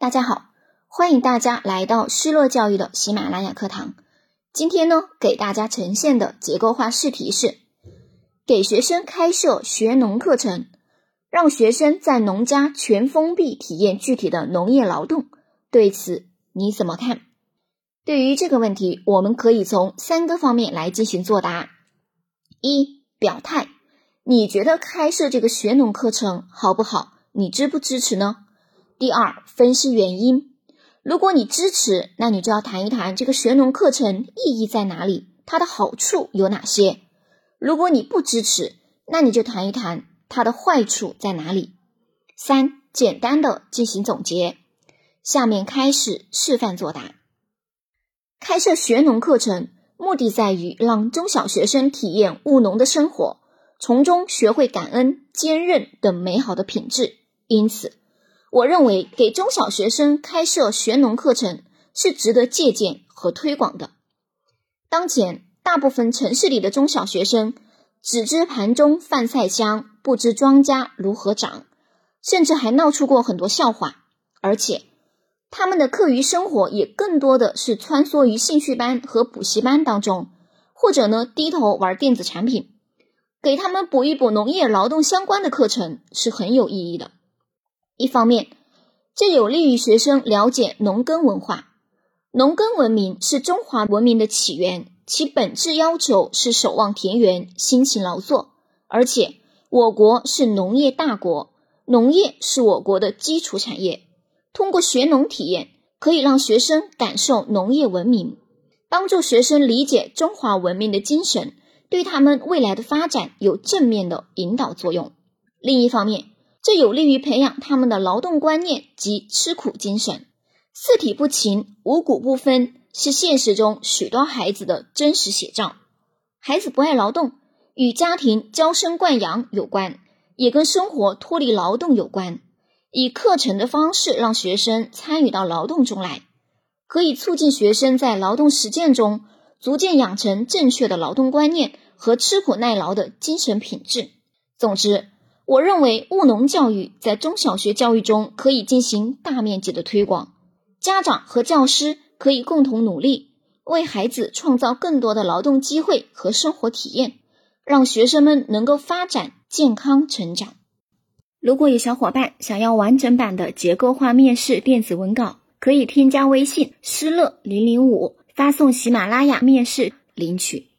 大家好，欢迎大家来到失乐教育的喜马拉雅课堂。今天呢，给大家呈现的结构化试题是：给学生开设学农课程，让学生在农家全封闭体验具体的农业劳动。对此你怎么看？对于这个问题，我们可以从三个方面来进行作答：一、表态，你觉得开设这个学农课程好不好？你支不支持呢？第二，分析原因。如果你支持，那你就要谈一谈这个学农课程意义在哪里，它的好处有哪些。如果你不支持，那你就谈一谈它的坏处在哪里。三，简单的进行总结。下面开始示范作答。开设学农课程，目的在于让中小学生体验务农的生活，从中学会感恩、坚韧等美好的品质。因此。我认为给中小学生开设学农课程是值得借鉴和推广的。当前，大部分城市里的中小学生只知盘中饭菜香，不知庄稼如何长，甚至还闹出过很多笑话。而且，他们的课余生活也更多的是穿梭于兴趣班和补习班当中，或者呢低头玩电子产品。给他们补一补农业劳动相关的课程是很有意义的。一方面，这有利于学生了解农耕文化。农耕文明是中华文明的起源，其本质要求是守望田园、辛勤劳作。而且，我国是农业大国，农业是我国的基础产业。通过学农体验，可以让学生感受农业文明，帮助学生理解中华文明的精神，对他们未来的发展有正面的引导作用。另一方面，这有利于培养他们的劳动观念及吃苦精神。四体不勤，五谷不分，是现实中许多孩子的真实写照。孩子不爱劳动，与家庭娇生惯养有关，也跟生活脱离劳动有关。以课程的方式让学生参与到劳动中来，可以促进学生在劳动实践中逐渐养成正确的劳动观念和吃苦耐劳的精神品质。总之。我认为务农教育在中小学教育中可以进行大面积的推广，家长和教师可以共同努力，为孩子创造更多的劳动机会和生活体验，让学生们能够发展健康成长。如果有小伙伴想要完整版的结构化面试电子文稿，可以添加微信“失乐零零五”，发送喜马拉雅面试领取。